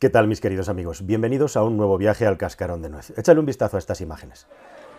¿Qué tal mis queridos amigos? Bienvenidos a un nuevo viaje al cascarón de nuez. Échale un vistazo a estas imágenes.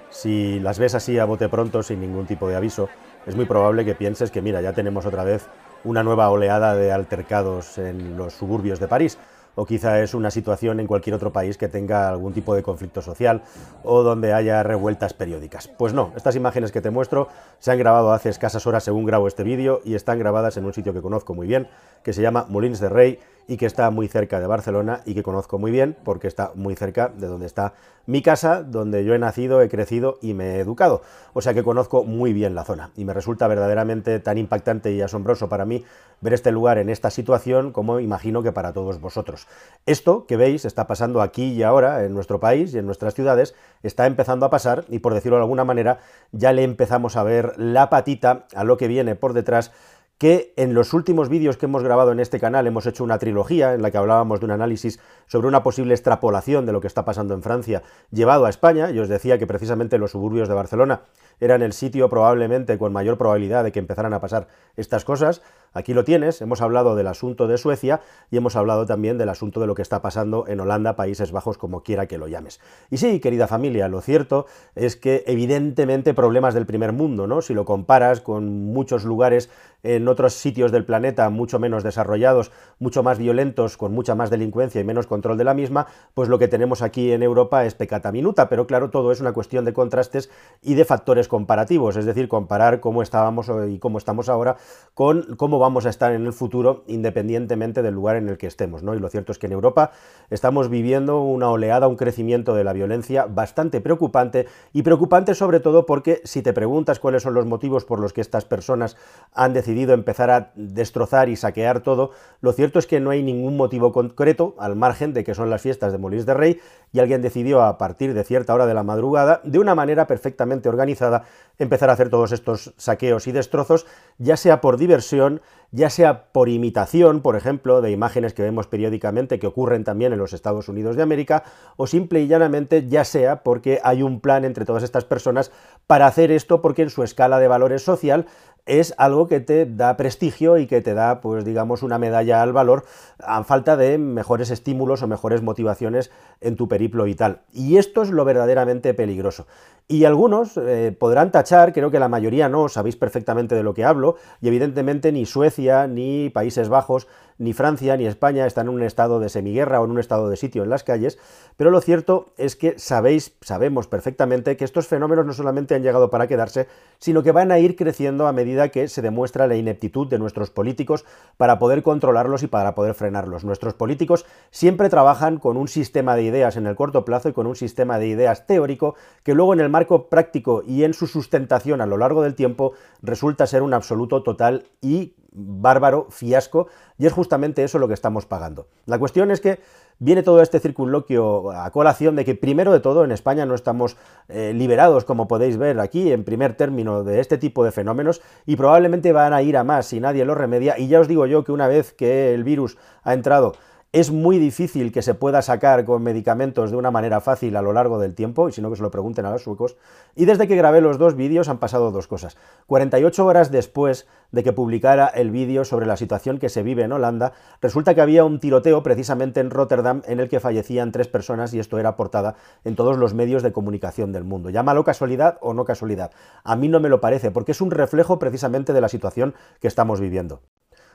Si las ves así a bote pronto, sin ningún tipo de aviso, es muy probable que pienses que mira, ya tenemos otra vez una nueva oleada de altercados en los suburbios de París, o quizá es una situación en cualquier otro país que tenga algún tipo de conflicto social o donde haya revueltas periódicas. Pues no, estas imágenes que te muestro se han grabado hace escasas horas según grabo este vídeo y están grabadas en un sitio que conozco muy bien, que se llama Molins de Rey y que está muy cerca de Barcelona y que conozco muy bien porque está muy cerca de donde está mi casa, donde yo he nacido, he crecido y me he educado. O sea que conozco muy bien la zona y me resulta verdaderamente tan impactante y asombroso para mí ver este lugar en esta situación como imagino que para todos vosotros. Esto que veis está pasando aquí y ahora en nuestro país y en nuestras ciudades, está empezando a pasar y por decirlo de alguna manera ya le empezamos a ver la patita a lo que viene por detrás que en los últimos vídeos que hemos grabado en este canal hemos hecho una trilogía en la que hablábamos de un análisis sobre una posible extrapolación de lo que está pasando en Francia llevado a España, y os decía que precisamente los suburbios de Barcelona eran el sitio probablemente con mayor probabilidad de que empezaran a pasar estas cosas. Aquí lo tienes, hemos hablado del asunto de Suecia y hemos hablado también del asunto de lo que está pasando en Holanda, Países Bajos, como quiera que lo llames. Y sí, querida familia, lo cierto es que evidentemente problemas del primer mundo, ¿no? Si lo comparas con muchos lugares en otros sitios del planeta mucho menos desarrollados, mucho más violentos, con mucha más delincuencia y menos control de la misma, pues lo que tenemos aquí en Europa es pecata minuta, pero claro, todo es una cuestión de contrastes y de factores comparativos, es decir, comparar cómo estábamos y cómo estamos ahora con cómo vamos a estar en el futuro independientemente del lugar en el que estemos. Y lo cierto es que en Europa estamos viviendo una oleada, un crecimiento de la violencia bastante preocupante y preocupante sobre todo porque si te preguntas cuáles son los motivos por los que estas personas han decidido empezar a destrozar y saquear todo, lo cierto es que no hay ningún motivo concreto al margen de que son las fiestas de Molins de Rey y alguien decidió a partir de cierta hora de la madrugada, de una manera perfectamente organizada, empezar a hacer todos estos saqueos y destrozos, ya sea por diversión, ya sea por imitación, por ejemplo, de imágenes que vemos periódicamente que ocurren también en los Estados Unidos de América, o simple y llanamente ya sea porque hay un plan entre todas estas personas para hacer esto porque en su escala de valores social es algo que te da prestigio y que te da, pues digamos, una medalla al valor a falta de mejores estímulos o mejores motivaciones en tu periplo vital. Y esto es lo verdaderamente peligroso. Y algunos eh, podrán tachar, creo que la mayoría no, sabéis perfectamente de lo que hablo, y evidentemente ni Suecia, ni Países Bajos, ni Francia, ni España están en un estado de semiguerra o en un estado de sitio en las calles, pero lo cierto es que sabéis, sabemos perfectamente que estos fenómenos no solamente han llegado para quedarse, sino que van a ir creciendo a medida que se demuestra la ineptitud de nuestros políticos para poder controlarlos y para poder frenarlos. Nuestros políticos siempre trabajan con un sistema de ideas en el corto plazo y con un sistema de ideas teórico que luego en el marco práctico y en su sustentación a lo largo del tiempo resulta ser un absoluto total y bárbaro fiasco, y es justamente eso lo que estamos pagando. La cuestión es que viene todo este circunloquio a colación de que primero de todo en España no estamos eh, liberados, como podéis ver aquí, en primer término de este tipo de fenómenos, y probablemente van a ir a más si nadie lo remedia, y ya os digo yo que una vez que el virus ha entrado es muy difícil que se pueda sacar con medicamentos de una manera fácil a lo largo del tiempo, y si no que se lo pregunten a los suecos. Y desde que grabé los dos vídeos han pasado dos cosas. 48 horas después de que publicara el vídeo sobre la situación que se vive en Holanda, resulta que había un tiroteo precisamente en Rotterdam en el que fallecían tres personas y esto era portada en todos los medios de comunicación del mundo. Llámalo casualidad o no casualidad. A mí no me lo parece, porque es un reflejo precisamente de la situación que estamos viviendo.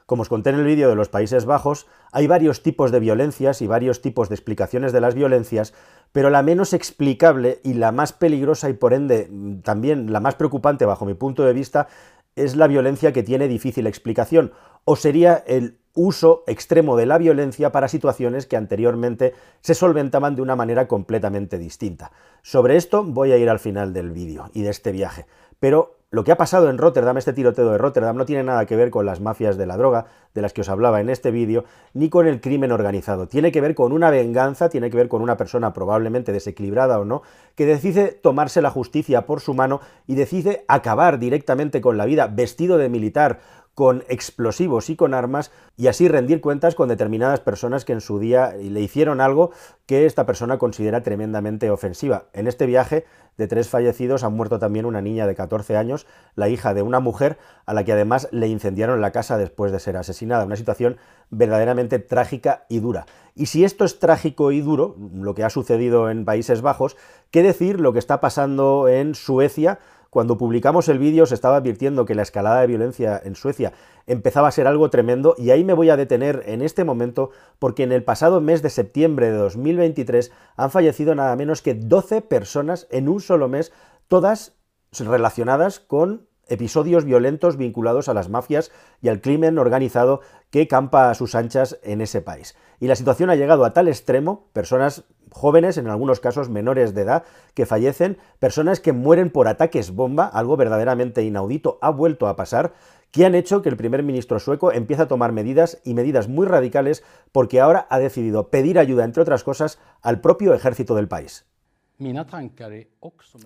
Como os conté en el vídeo de los Países Bajos, hay varios tipos de violencias y varios tipos de explicaciones de las violencias, pero la menos explicable y la más peligrosa y por ende también la más preocupante bajo mi punto de vista es la violencia que tiene difícil explicación, o sería el uso extremo de la violencia para situaciones que anteriormente se solventaban de una manera completamente distinta. Sobre esto voy a ir al final del vídeo y de este viaje, pero lo que ha pasado en Rotterdam, este tiroteo de Rotterdam, no tiene nada que ver con las mafias de la droga, de las que os hablaba en este vídeo, ni con el crimen organizado. Tiene que ver con una venganza, tiene que ver con una persona probablemente desequilibrada o no, que decide tomarse la justicia por su mano y decide acabar directamente con la vida vestido de militar, con explosivos y con armas y así rendir cuentas con determinadas personas que en su día le hicieron algo que esta persona considera tremendamente ofensiva. En este viaje de tres fallecidos ha muerto también una niña de 14 años, la hija de una mujer a la que además le incendiaron la casa después de ser asesinada. Una situación verdaderamente trágica y dura. Y si esto es trágico y duro, lo que ha sucedido en Países Bajos, ¿qué decir lo que está pasando en Suecia? Cuando publicamos el vídeo se estaba advirtiendo que la escalada de violencia en Suecia empezaba a ser algo tremendo y ahí me voy a detener en este momento porque en el pasado mes de septiembre de 2023 han fallecido nada menos que 12 personas en un solo mes, todas relacionadas con episodios violentos vinculados a las mafias y al crimen organizado que campa a sus anchas en ese país. Y la situación ha llegado a tal extremo, personas jóvenes, en algunos casos menores de edad, que fallecen, personas que mueren por ataques bomba, algo verdaderamente inaudito ha vuelto a pasar, que han hecho que el primer ministro sueco empiece a tomar medidas y medidas muy radicales porque ahora ha decidido pedir ayuda, entre otras cosas, al propio ejército del país.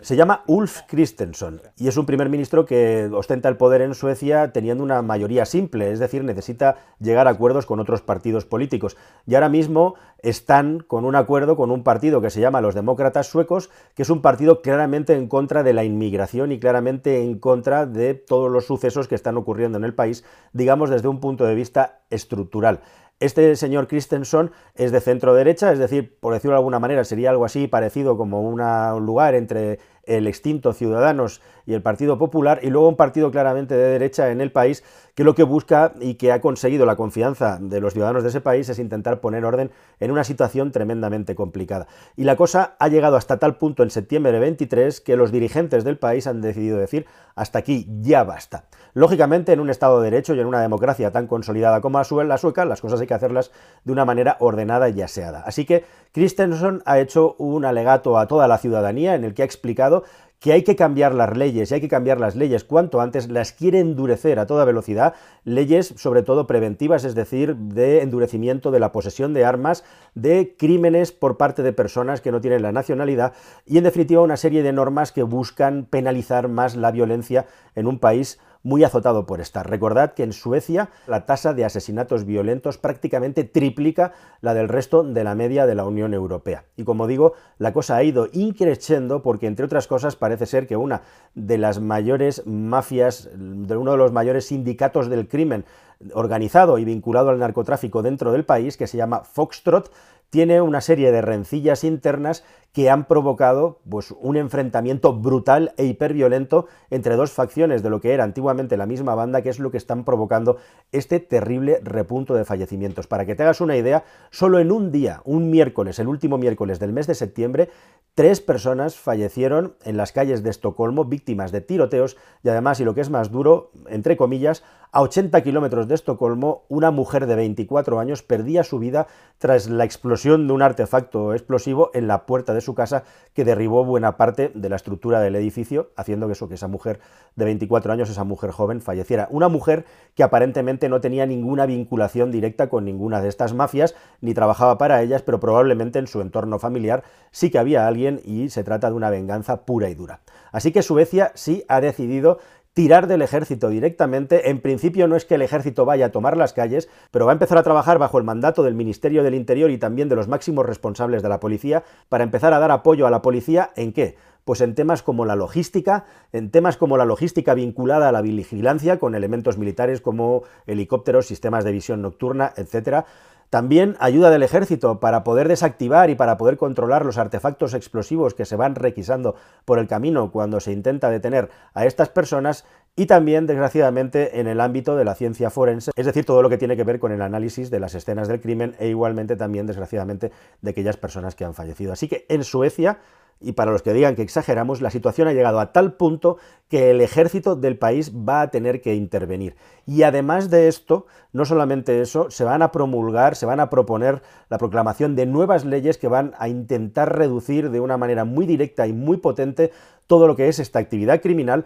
Se llama Ulf Kristersson y es un primer ministro que ostenta el poder en Suecia teniendo una mayoría simple, es decir, necesita llegar a acuerdos con otros partidos políticos. Y ahora mismo están con un acuerdo con un partido que se llama los Demócratas Suecos, que es un partido claramente en contra de la inmigración y claramente en contra de todos los sucesos que están ocurriendo en el país, digamos desde un punto de vista estructural. Este señor Christensen es de centro derecha, es decir, por decirlo de alguna manera, sería algo así parecido como un lugar entre el extinto Ciudadanos y el Partido Popular, y luego un partido claramente de derecha en el país que lo que busca y que ha conseguido la confianza de los ciudadanos de ese país es intentar poner orden en una situación tremendamente complicada. Y la cosa ha llegado hasta tal punto en septiembre de 23 que los dirigentes del país han decidido decir hasta aquí ya basta. Lógicamente, en un Estado de Derecho y en una democracia tan consolidada como la sueca, las cosas hay que hacerlas de una manera ordenada y aseada. Así que Christensen ha hecho un alegato a toda la ciudadanía en el que ha explicado que hay que cambiar las leyes y hay que cambiar las leyes. Cuanto antes, las quiere endurecer a toda velocidad, leyes sobre todo preventivas, es decir, de endurecimiento de la posesión de armas, de crímenes por parte de personas que no tienen la nacionalidad y en definitiva una serie de normas que buscan penalizar más la violencia en un país muy azotado por estar. Recordad que en Suecia la tasa de asesinatos violentos prácticamente triplica la del resto de la media de la Unión Europea. Y como digo, la cosa ha ido increciendo porque, entre otras cosas, parece ser que una de las mayores mafias, de uno de los mayores sindicatos del crimen organizado y vinculado al narcotráfico dentro del país, que se llama Foxtrot, tiene una serie de rencillas internas que han provocado pues, un enfrentamiento brutal e hiperviolento entre dos facciones de lo que era antiguamente la misma banda, que es lo que están provocando este terrible repunto de fallecimientos. Para que te hagas una idea, solo en un día, un miércoles, el último miércoles del mes de septiembre, tres personas fallecieron en las calles de Estocolmo, víctimas de tiroteos, y además, y lo que es más duro, entre comillas, a 80 kilómetros de Estocolmo, una mujer de 24 años perdía su vida tras la explosión de un artefacto explosivo en la puerta de su casa que derribó buena parte de la estructura del edificio, haciendo que, eso, que esa mujer de 24 años, esa mujer joven, falleciera. Una mujer que aparentemente no tenía ninguna vinculación directa con ninguna de estas mafias, ni trabajaba para ellas, pero probablemente en su entorno familiar sí que había alguien y se trata de una venganza pura y dura. Así que Suecia sí ha decidido tirar del ejército directamente. En principio no es que el ejército vaya a tomar las calles, pero va a empezar a trabajar bajo el mandato del Ministerio del Interior y también de los máximos responsables de la policía para empezar a dar apoyo a la policía en qué? Pues en temas como la logística, en temas como la logística vinculada a la vigilancia con elementos militares como helicópteros, sistemas de visión nocturna, etcétera, también ayuda del ejército para poder desactivar y para poder controlar los artefactos explosivos que se van requisando por el camino cuando se intenta detener a estas personas y también, desgraciadamente, en el ámbito de la ciencia forense, es decir, todo lo que tiene que ver con el análisis de las escenas del crimen e igualmente también, desgraciadamente, de aquellas personas que han fallecido. Así que en Suecia y para los que digan que exageramos, la situación ha llegado a tal punto que el ejército del país va a tener que intervenir. Y además de esto, no solamente eso, se van a promulgar, se van a proponer la proclamación de nuevas leyes que van a intentar reducir de una manera muy directa y muy potente todo lo que es esta actividad criminal,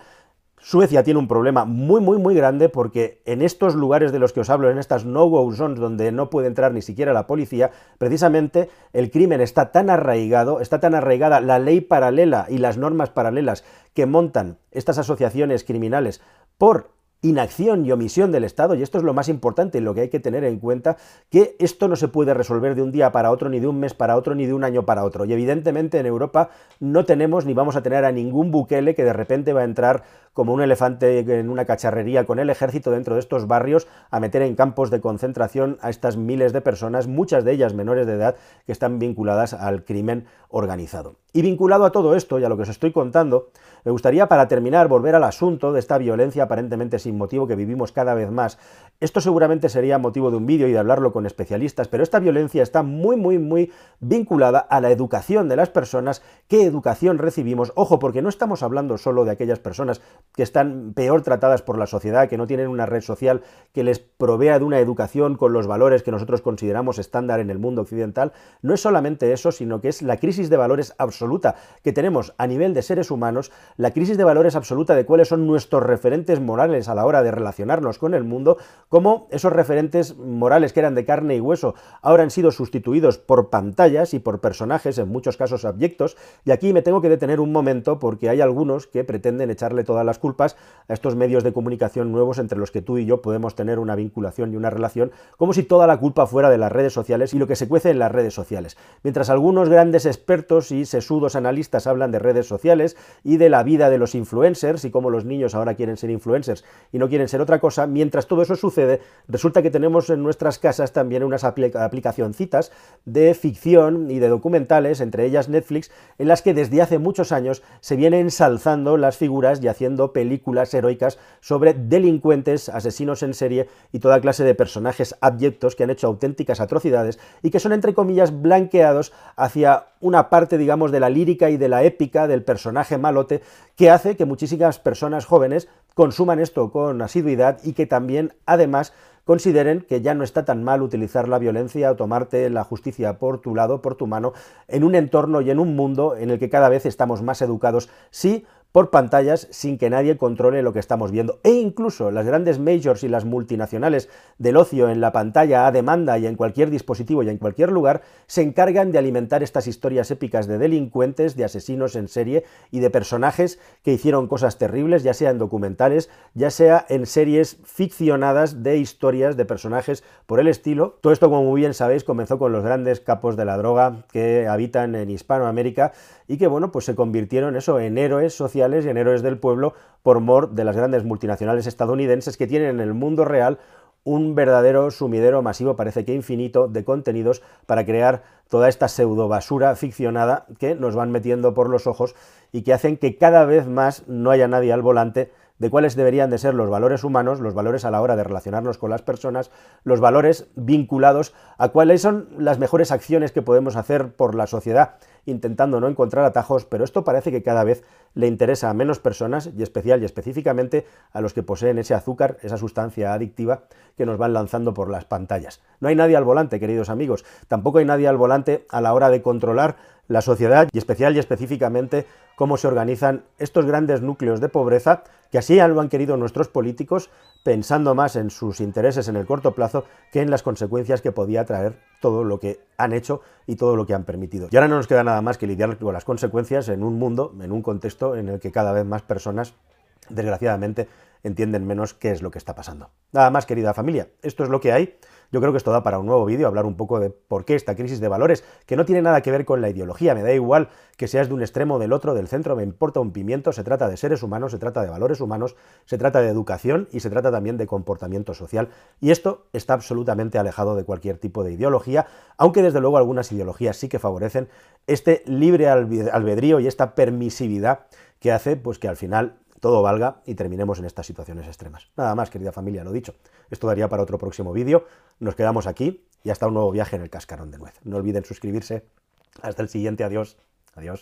Suecia tiene un problema muy, muy, muy grande porque en estos lugares de los que os hablo, en estas no-go zones donde no puede entrar ni siquiera la policía, precisamente el crimen está tan arraigado, está tan arraigada la ley paralela y las normas paralelas que montan estas asociaciones criminales por inacción y omisión del Estado, y esto es lo más importante y lo que hay que tener en cuenta, que esto no se puede resolver de un día para otro, ni de un mes para otro, ni de un año para otro. Y evidentemente en Europa no tenemos ni vamos a tener a ningún buquele que de repente va a entrar como un elefante en una cacharrería con el ejército dentro de estos barrios a meter en campos de concentración a estas miles de personas, muchas de ellas menores de edad, que están vinculadas al crimen organizado. Y vinculado a todo esto y a lo que os estoy contando, me gustaría para terminar volver al asunto de esta violencia aparentemente sin motivo que vivimos cada vez más. Esto seguramente sería motivo de un vídeo y de hablarlo con especialistas, pero esta violencia está muy, muy, muy vinculada a la educación de las personas, qué educación recibimos. Ojo, porque no estamos hablando solo de aquellas personas que están peor tratadas por la sociedad, que no tienen una red social que les provea de una educación con los valores que nosotros consideramos estándar en el mundo occidental. No es solamente eso, sino que es la crisis de valores absoluta que tenemos a nivel de seres humanos, la crisis de valores absoluta de cuáles son nuestros referentes morales a la hora de relacionarnos con el mundo, cómo esos referentes morales que eran de carne y hueso ahora han sido sustituidos por pantallas y por personajes, en muchos casos abyectos, y aquí me tengo que detener un momento porque hay algunos que pretenden echarle todas las culpas a estos medios de comunicación nuevos entre los que tú y yo podemos tener una vinculación y una relación, como si toda la culpa fuera de las redes sociales y lo que se cuece en las redes sociales. Mientras algunos grandes expertos y sesudos analistas hablan de redes sociales y de la vida de los influencers y cómo los niños ahora quieren ser influencers y no quieren ser otra cosa, mientras todo eso sucede, resulta que tenemos en nuestras casas también unas aplicacioncitas de ficción y de documentales, entre ellas Netflix, en las que desde hace muchos años se viene ensalzando las figuras y haciendo películas heroicas sobre delincuentes, asesinos en serie y toda clase de personajes abyectos que han hecho auténticas atrocidades y que son, entre comillas, blanqueados hacia una parte, digamos, de la lírica y de la épica del personaje malote que hace que muchísimas personas jóvenes consuman esto con asiduidad y que también, además, consideren que ya no está tan mal utilizar la violencia o tomarte la justicia por tu lado, por tu mano, en un entorno y en un mundo en el que cada vez estamos más educados, sí, por pantallas sin que nadie controle lo que estamos viendo. E incluso las grandes majors y las multinacionales del ocio en la pantalla a demanda y en cualquier dispositivo y en cualquier lugar se encargan de alimentar estas historias épicas de delincuentes, de asesinos en serie y de personajes que hicieron cosas terribles, ya sea en documentales, ya sea en series ficcionadas de historias de personajes por el estilo. Todo esto, como muy bien sabéis, comenzó con los grandes capos de la droga que habitan en Hispanoamérica y que, bueno, pues se convirtieron eso en héroes sociales y en héroes del pueblo por mor de las grandes multinacionales estadounidenses que tienen en el mundo real un verdadero sumidero masivo, parece que infinito, de contenidos para crear toda esta pseudo basura ficcionada que nos van metiendo por los ojos y que hacen que cada vez más no haya nadie al volante de cuáles deberían de ser los valores humanos, los valores a la hora de relacionarnos con las personas, los valores vinculados a cuáles son las mejores acciones que podemos hacer por la sociedad, intentando no encontrar atajos, pero esto parece que cada vez le interesa a menos personas y especial y específicamente a los que poseen ese azúcar, esa sustancia adictiva que nos van lanzando por las pantallas. No hay nadie al volante, queridos amigos, tampoco hay nadie al volante a la hora de controlar la sociedad y especial y específicamente cómo se organizan estos grandes núcleos de pobreza que así lo han querido nuestros políticos, pensando más en sus intereses en el corto plazo que en las consecuencias que podía traer todo lo que han hecho y todo lo que han permitido. Y ahora no nos queda nada más que lidiar con las consecuencias en un mundo, en un contexto en el que cada vez más personas, desgraciadamente, entienden menos qué es lo que está pasando. Nada más, querida familia, esto es lo que hay. Yo creo que esto da para un nuevo vídeo, hablar un poco de por qué esta crisis de valores, que no tiene nada que ver con la ideología, me da igual que seas de un extremo del otro, del centro, me importa un pimiento, se trata de seres humanos, se trata de valores humanos, se trata de educación y se trata también de comportamiento social. Y esto está absolutamente alejado de cualquier tipo de ideología, aunque desde luego algunas ideologías sí que favorecen este libre albedrío y esta permisividad que hace pues que al final todo valga y terminemos en estas situaciones extremas. Nada más, querida familia, lo dicho. Esto daría para otro próximo vídeo. Nos quedamos aquí y hasta un nuevo viaje en el cascarón de nuez. No olviden suscribirse. Hasta el siguiente. Adiós. Adiós.